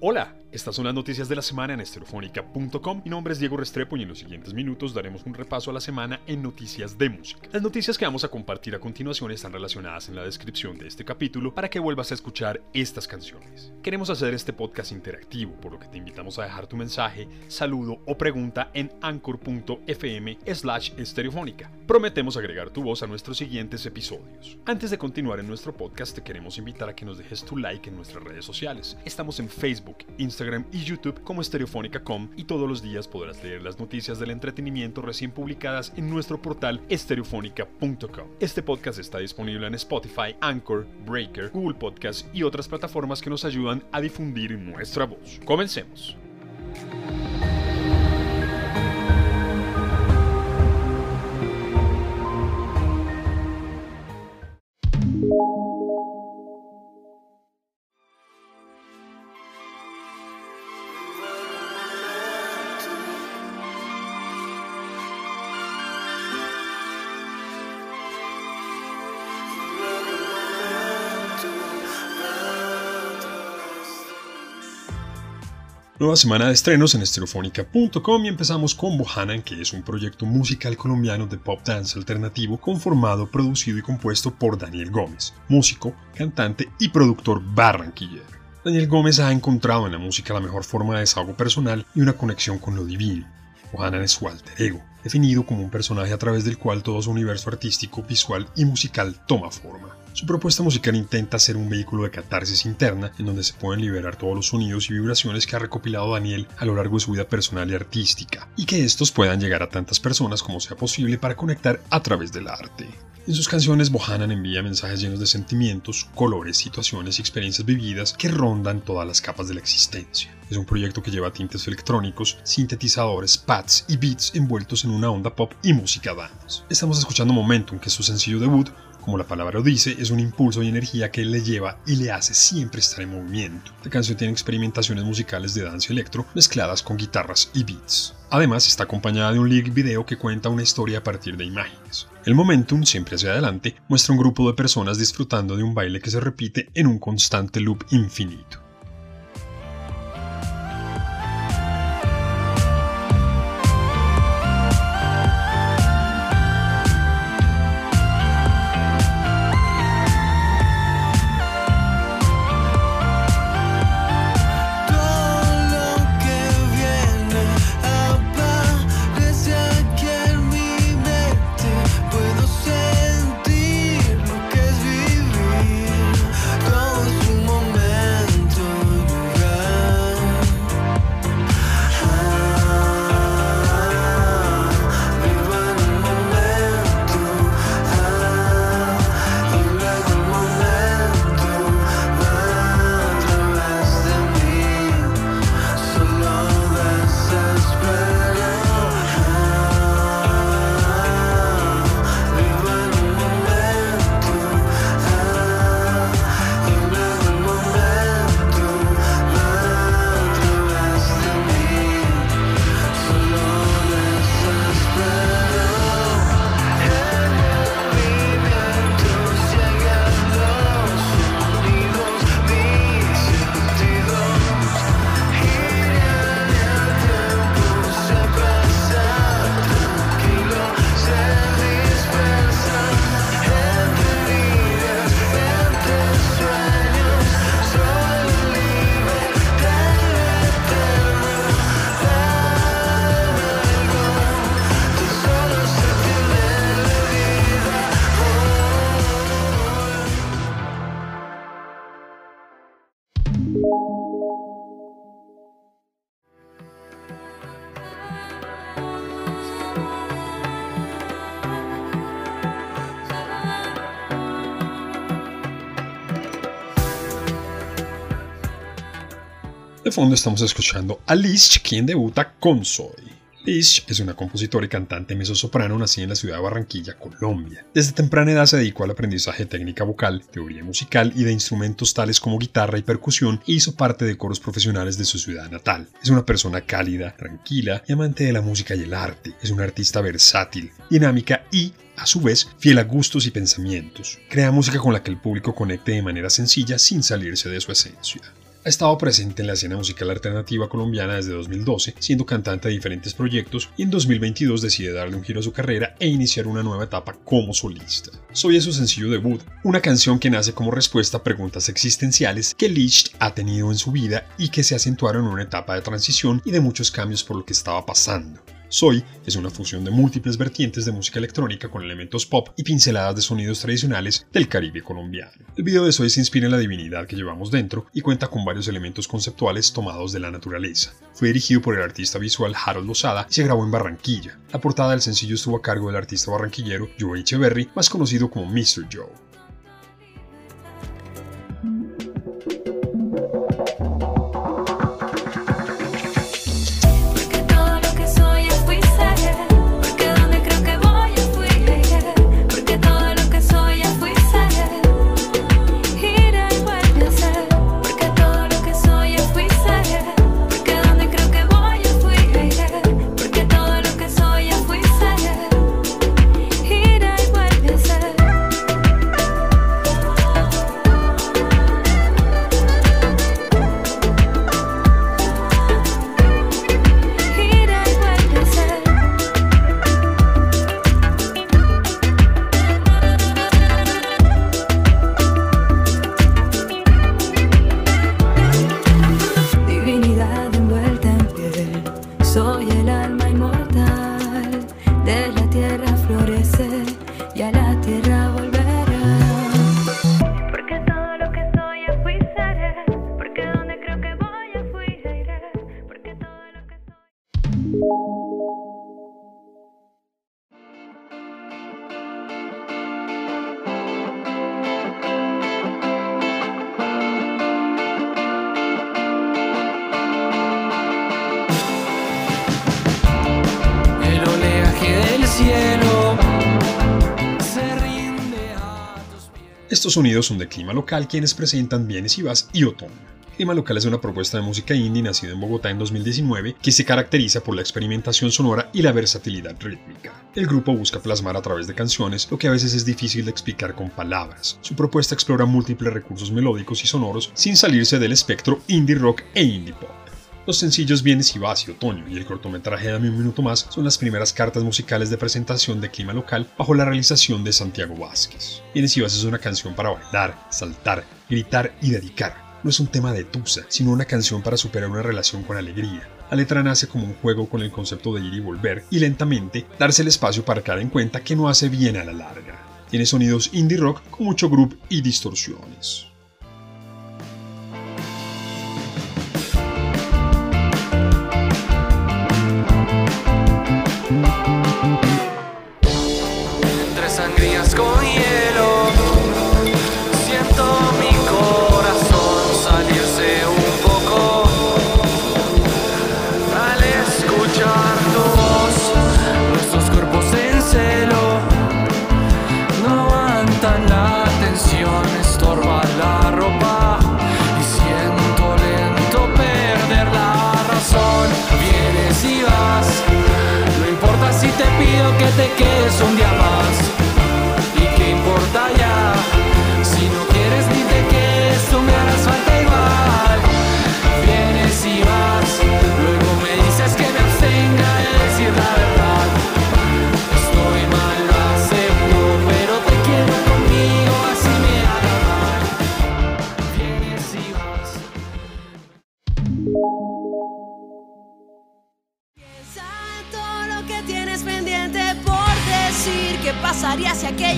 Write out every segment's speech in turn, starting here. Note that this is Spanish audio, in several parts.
Hola, estas son las noticias de la semana en estereofónica.com. Mi nombre es Diego Restrepo y en los siguientes minutos daremos un repaso a la semana en noticias de música. Las noticias que vamos a compartir a continuación están relacionadas en la descripción de este capítulo para que vuelvas a escuchar estas canciones. Queremos hacer este podcast interactivo, por lo que te invitamos a dejar tu mensaje, saludo o pregunta en anchor.fm slash estereofónica. Prometemos agregar tu voz a nuestros siguientes episodios. Antes de continuar en nuestro podcast, te queremos invitar a que nos dejes tu like en nuestras redes sociales. Estamos en Facebook Instagram y YouTube como Estereofónica.com y todos los días podrás leer las noticias del entretenimiento recién publicadas en nuestro portal estereofónica.com. Este podcast está disponible en Spotify, Anchor, Breaker, Google Podcast y otras plataformas que nos ayudan a difundir nuestra voz. Comencemos. Nueva semana de estrenos en estereofónica.com y empezamos con Bohanan, que es un proyecto musical colombiano de pop dance alternativo conformado, producido y compuesto por Daniel Gómez, músico, cantante y productor barranquillero. Daniel Gómez ha encontrado en la música la mejor forma de desahogo personal y una conexión con lo divino. Bohanan es su alter ego, definido como un personaje a través del cual todo su universo artístico, visual y musical toma forma. Su propuesta musical intenta ser un vehículo de catarsis interna en donde se pueden liberar todos los sonidos y vibraciones que ha recopilado Daniel a lo largo de su vida personal y artística, y que estos puedan llegar a tantas personas como sea posible para conectar a través del arte. En sus canciones, Bohanan envía mensajes llenos de sentimientos, colores, situaciones y experiencias vividas que rondan todas las capas de la existencia. Es un proyecto que lleva tintes electrónicos, sintetizadores, pads y beats envueltos en una onda pop y música dance. Estamos escuchando Momentum, que su sencillo debut, como la palabra lo dice, es un impulso y energía que le lleva y le hace siempre estar en movimiento. La canción tiene experimentaciones musicales de dance electro mezcladas con guitarras y beats. Además, está acompañada de un lyric video que cuenta una historia a partir de imágenes. El momentum, siempre hacia adelante, muestra un grupo de personas disfrutando de un baile que se repite en un constante loop infinito. De fondo estamos escuchando a Lish, quien debuta con Soy. Lish es una compositora y cantante mezzosoprano nacida en la ciudad de Barranquilla, Colombia. Desde temprana edad se dedicó al aprendizaje de técnica vocal, teoría musical y de instrumentos tales como guitarra y percusión e hizo parte de coros profesionales de su ciudad natal. Es una persona cálida, tranquila y amante de la música y el arte. Es una artista versátil, dinámica y a su vez, fiel a gustos y pensamientos. Crea música con la que el público conecte de manera sencilla sin salirse de su esencia. Ha estado presente en la escena musical alternativa colombiana desde 2012, siendo cantante de diferentes proyectos y en 2022 decide darle un giro a su carrera e iniciar una nueva etapa como solista. Soy es su sencillo debut, una canción que nace como respuesta a preguntas existenciales que Licht ha tenido en su vida y que se acentuaron en una etapa de transición y de muchos cambios por lo que estaba pasando. Soy es una fusión de múltiples vertientes de música electrónica con elementos pop y pinceladas de sonidos tradicionales del Caribe colombiano. El video de Soy se inspira en la divinidad que llevamos dentro y cuenta con varios elementos conceptuales tomados de la naturaleza. Fue dirigido por el artista visual Harold Lozada y se grabó en Barranquilla. La portada del sencillo estuvo a cargo del artista barranquillero Joe Echeverry, más conocido como Mr. Joe. Estos sonidos son de clima local quienes presentan Vienes y Vas y Otoño. Clima Local es una propuesta de música indie nacida en Bogotá en 2019 que se caracteriza por la experimentación sonora y la versatilidad rítmica. El grupo busca plasmar a través de canciones lo que a veces es difícil de explicar con palabras. Su propuesta explora múltiples recursos melódicos y sonoros sin salirse del espectro indie rock e indie pop. Los sencillos Vienes y Vas y Otoño y el cortometraje Dame un minuto más son las primeras cartas musicales de presentación de clima local bajo la realización de Santiago Vázquez. Vienes y Vas es una canción para bailar, saltar, gritar y dedicar. No es un tema de tusa, sino una canción para superar una relación con alegría. La letra nace como un juego con el concepto de ir y volver y lentamente darse el espacio para caer en cuenta que no hace bien a la larga. Tiene sonidos indie rock con mucho groove y distorsiones.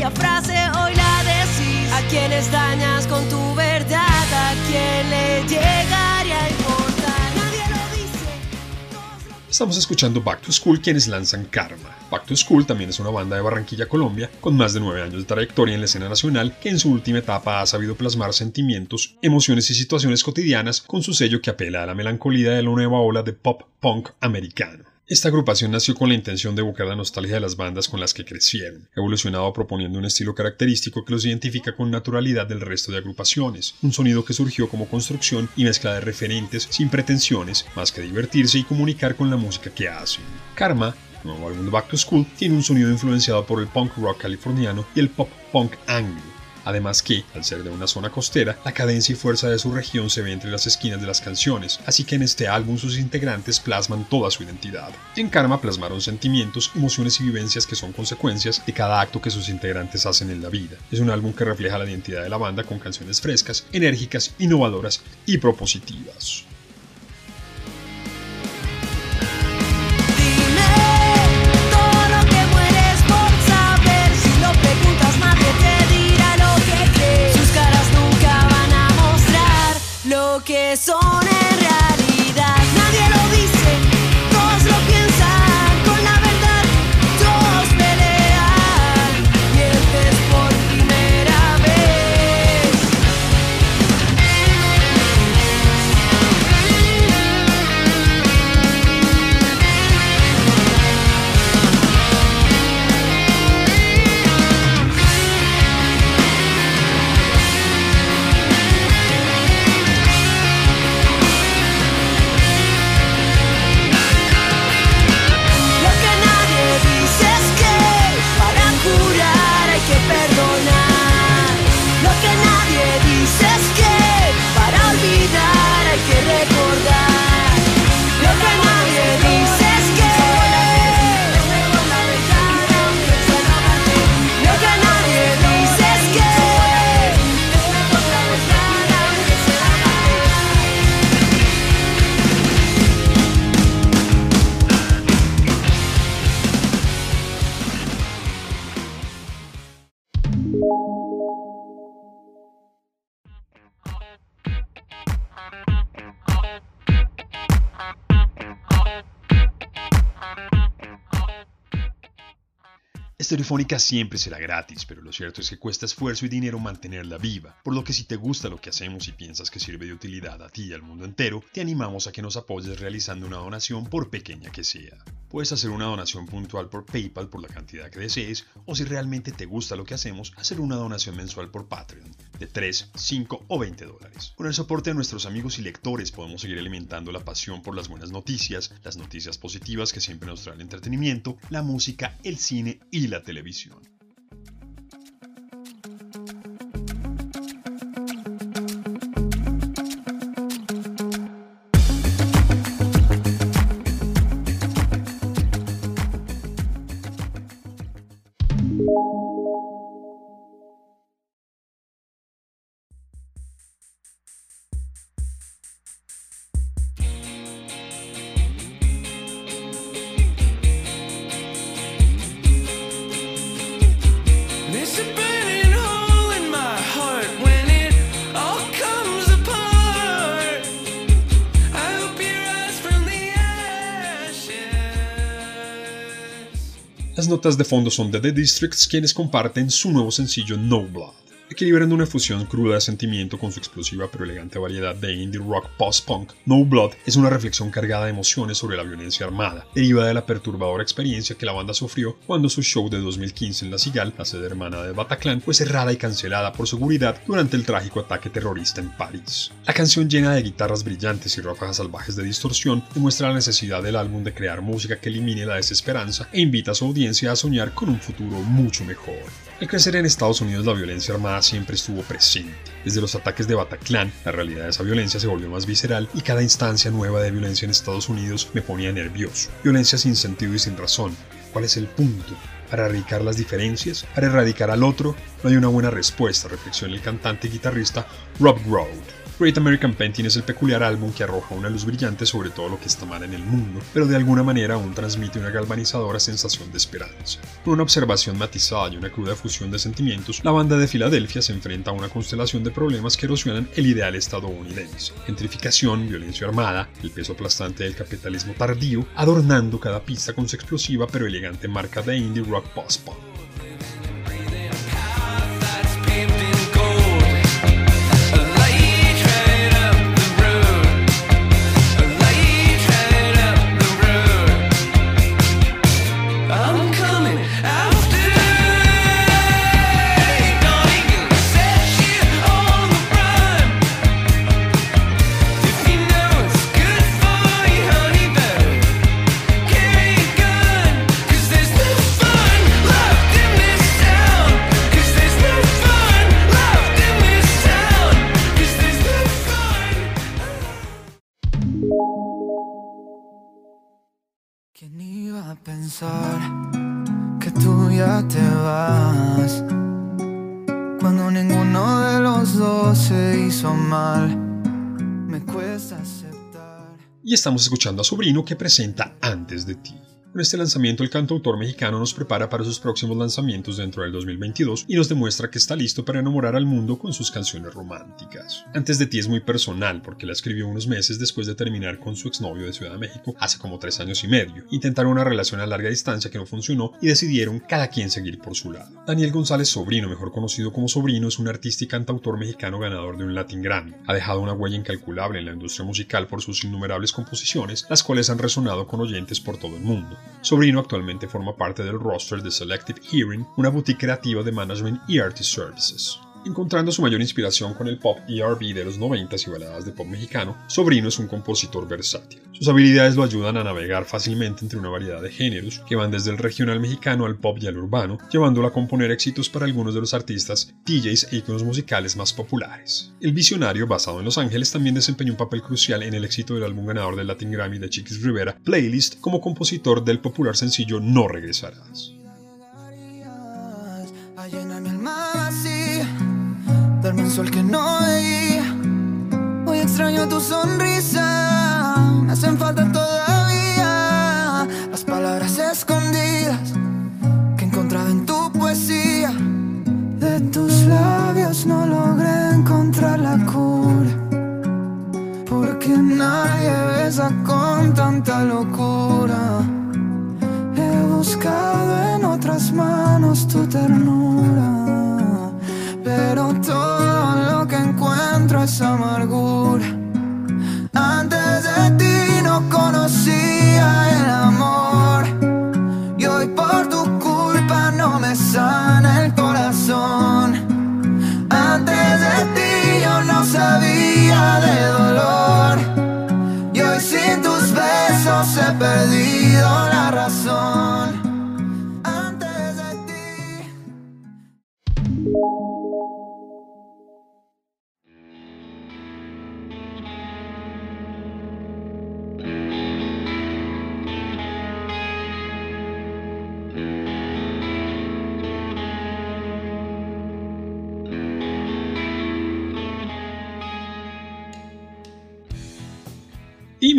Frase hoy la decís. A dañas con tu verdad, a le llegaría. Nadie lo dice. Estamos escuchando Back to School quienes lanzan Karma. Back to School también es una banda de Barranquilla, Colombia, con más de nueve años de trayectoria en la escena nacional, que en su última etapa ha sabido plasmar sentimientos, emociones y situaciones cotidianas con su sello que apela a la melancolía de la nueva ola de pop punk americano. Esta agrupación nació con la intención de evocar la nostalgia de las bandas con las que crecieron, evolucionado proponiendo un estilo característico que los identifica con naturalidad del resto de agrupaciones, un sonido que surgió como construcción y mezcla de referentes sin pretensiones, más que divertirse y comunicar con la música que hacen. Karma nuevo álbum de Back to School, tiene un sonido influenciado por el punk rock californiano y el pop punk anglo, Además que, al ser de una zona costera, la cadencia y fuerza de su región se ve entre las esquinas de las canciones, así que en este álbum sus integrantes plasman toda su identidad. En Karma plasmaron sentimientos, emociones y vivencias que son consecuencias de cada acto que sus integrantes hacen en la vida. Es un álbum que refleja la identidad de la banda con canciones frescas, enérgicas, innovadoras y propositivas. Estereofónica siempre será gratis, pero lo cierto es que cuesta esfuerzo y dinero mantenerla viva, por lo que si te gusta lo que hacemos y piensas que sirve de utilidad a ti y al mundo entero, te animamos a que nos apoyes realizando una donación por pequeña que sea. Puedes hacer una donación puntual por PayPal por la cantidad que desees, o si realmente te gusta lo que hacemos, hacer una donación mensual por Patreon, de 3, 5 o 20 dólares. Con el soporte de nuestros amigos y lectores podemos seguir alimentando la pasión por las buenas noticias, las noticias positivas que siempre nos trae el entretenimiento, la música, el cine y la televisión. Notas de fondo son de The Districts quienes comparten su nuevo sencillo No Blood. Equilibrando una fusión cruda de sentimiento con su explosiva pero elegante variedad de indie rock post-punk, No Blood es una reflexión cargada de emociones sobre la violencia armada, derivada de la perturbadora experiencia que la banda sufrió cuando su show de 2015 en La Cigale, la sede hermana de Bataclan, fue cerrada y cancelada por seguridad durante el trágico ataque terrorista en París. La canción llena de guitarras brillantes y ráfagas salvajes de distorsión demuestra la necesidad del álbum de crear música que elimine la desesperanza e invita a su audiencia a soñar con un futuro mucho mejor. Al crecer en Estados Unidos la violencia armada siempre estuvo presente. Desde los ataques de Bataclan, la realidad de esa violencia se volvió más visceral y cada instancia nueva de violencia en Estados Unidos me ponía nervioso. Violencia sin sentido y sin razón. ¿Cuál es el punto? ¿Para erradicar las diferencias? ¿Para erradicar al otro? No hay una buena respuesta, reflexiona el cantante y guitarrista Rob Grodd. Great American Painting es el peculiar álbum que arroja una luz brillante sobre todo lo que está mal en el mundo, pero de alguna manera aún transmite una galvanizadora sensación de esperanza. Con una observación matizada y una cruda fusión de sentimientos, la banda de Filadelfia se enfrenta a una constelación de problemas que erosionan el ideal estadounidense. Gentrificación, violencia armada, el peso aplastante del capitalismo tardío, adornando cada pista con su explosiva pero elegante marca de indie rock post-punk. Se hizo mal, me cuesta aceptar. Y estamos escuchando a Sobrino que presenta Antes de ti. Con este lanzamiento, el cantautor mexicano nos prepara para sus próximos lanzamientos dentro del 2022 y nos demuestra que está listo para enamorar al mundo con sus canciones románticas. Antes de ti es muy personal porque la escribió unos meses después de terminar con su exnovio de Ciudad de México hace como tres años y medio. Intentaron una relación a larga distancia que no funcionó y decidieron cada quien seguir por su lado. Daniel González Sobrino, mejor conocido como Sobrino, es un artista y cantautor mexicano ganador de un Latin Grammy. Ha dejado una huella incalculable en la industria musical por sus innumerables composiciones, las cuales han resonado con oyentes por todo el mundo. Sobrino actualmente forma parte del roster de Selective Hearing, una boutique creativa de management y artist services. Encontrando su mayor inspiración con el pop ERB de los 90 y baladas de pop mexicano, Sobrino es un compositor versátil. Sus habilidades lo ayudan a navegar fácilmente entre una variedad de géneros que van desde el regional mexicano al pop y al urbano, llevándolo a componer éxitos para algunos de los artistas, DJs e iconos musicales más populares. El visionario, basado en Los Ángeles, también desempeñó un papel crucial en el éxito del álbum ganador del Latin Grammy de Chiquis Rivera, Playlist, como compositor del popular sencillo No Regresarás. Darme un que no veía. Hoy extraño tu sonrisa, me hacen falta todavía las palabras escondidas que he encontrado en tu poesía. De tus labios no logré encontrar la cura, porque nadie besa con tanta locura. He buscado en otras manos tu ternura, Antes de ti no conocía el amor, y hoy por tu culpa no me sana el corazón. Antes de ti yo no sabía de dolor. Y hoy sin tus besos he perdido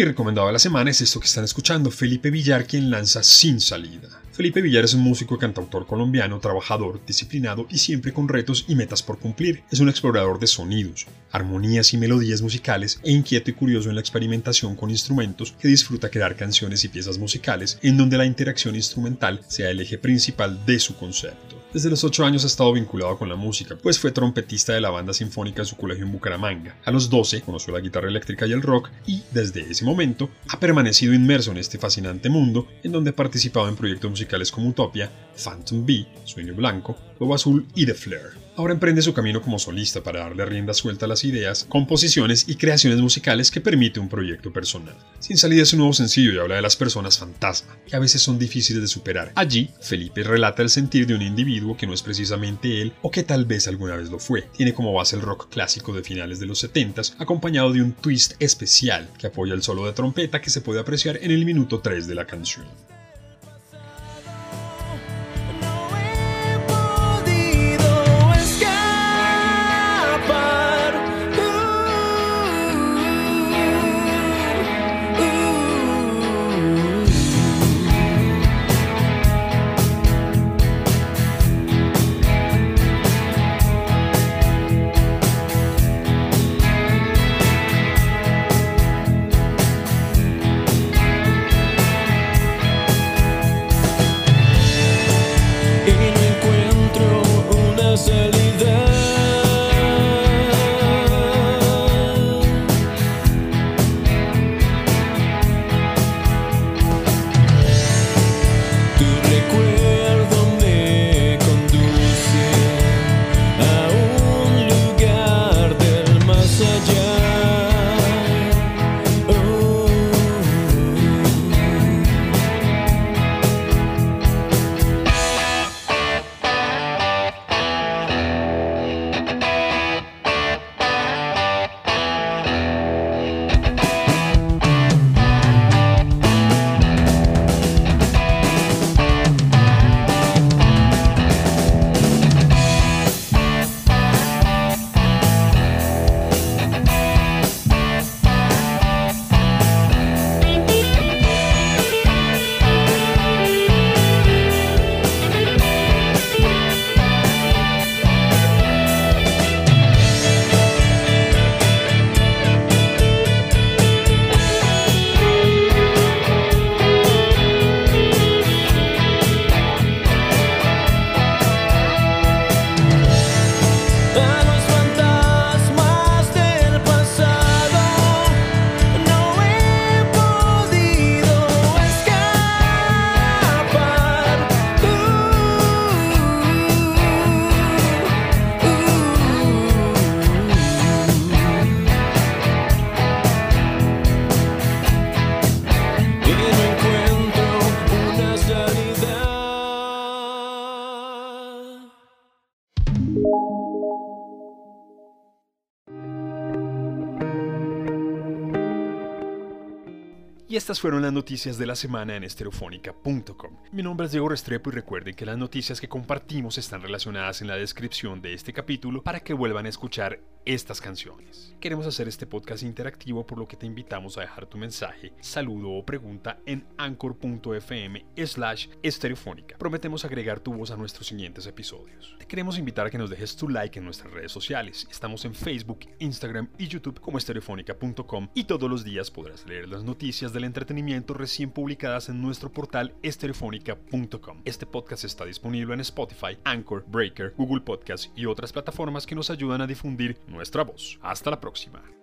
recomendado de la semana es esto que están escuchando, Felipe Villar, quien lanza Sin Salida. Felipe Villar es un músico cantautor colombiano, trabajador, disciplinado y siempre con retos y metas por cumplir. Es un explorador de sonidos, armonías y melodías musicales e inquieto y curioso en la experimentación con instrumentos que disfruta crear canciones y piezas musicales en donde la interacción instrumental sea el eje principal de su concepto. Desde los 8 años ha estado vinculado con la música, pues fue trompetista de la banda sinfónica de su colegio en Bucaramanga. A los 12 conoció la guitarra eléctrica y el rock y, desde ese momento, ha permanecido inmerso en este fascinante mundo en donde ha participado en proyectos musicales como Utopia, Phantom Bee, Sueño Blanco, Lobo Azul y The Flare. Ahora emprende su camino como solista para darle rienda suelta a las ideas, composiciones y creaciones musicales que permite un proyecto personal. Sin salida es un nuevo sencillo y habla de las personas fantasma, que a veces son difíciles de superar. Allí, Felipe relata el sentir de un individuo que no es precisamente él o que tal vez alguna vez lo fue. Tiene como base el rock clásico de finales de los 70s, acompañado de un twist especial que apoya el solo de trompeta que se puede apreciar en el minuto 3 de la canción. Estas fueron las noticias de la semana en estereofónica.com. Mi nombre es Diego Restrepo y recuerden que las noticias que compartimos están relacionadas en la descripción de este capítulo para que vuelvan a escuchar estas canciones. Queremos hacer este podcast interactivo por lo que te invitamos a dejar tu mensaje, saludo o pregunta en anchor.fm slash estereofónica. Prometemos agregar tu voz a nuestros siguientes episodios. Te queremos invitar a que nos dejes tu like en nuestras redes sociales. Estamos en Facebook, Instagram y YouTube como estereofónica.com y todos los días podrás leer las noticias del recién publicadas en nuestro portal estereofónica.com. Este podcast está disponible en Spotify, Anchor, Breaker, Google Podcast y otras plataformas que nos ayudan a difundir nuestra voz. Hasta la próxima.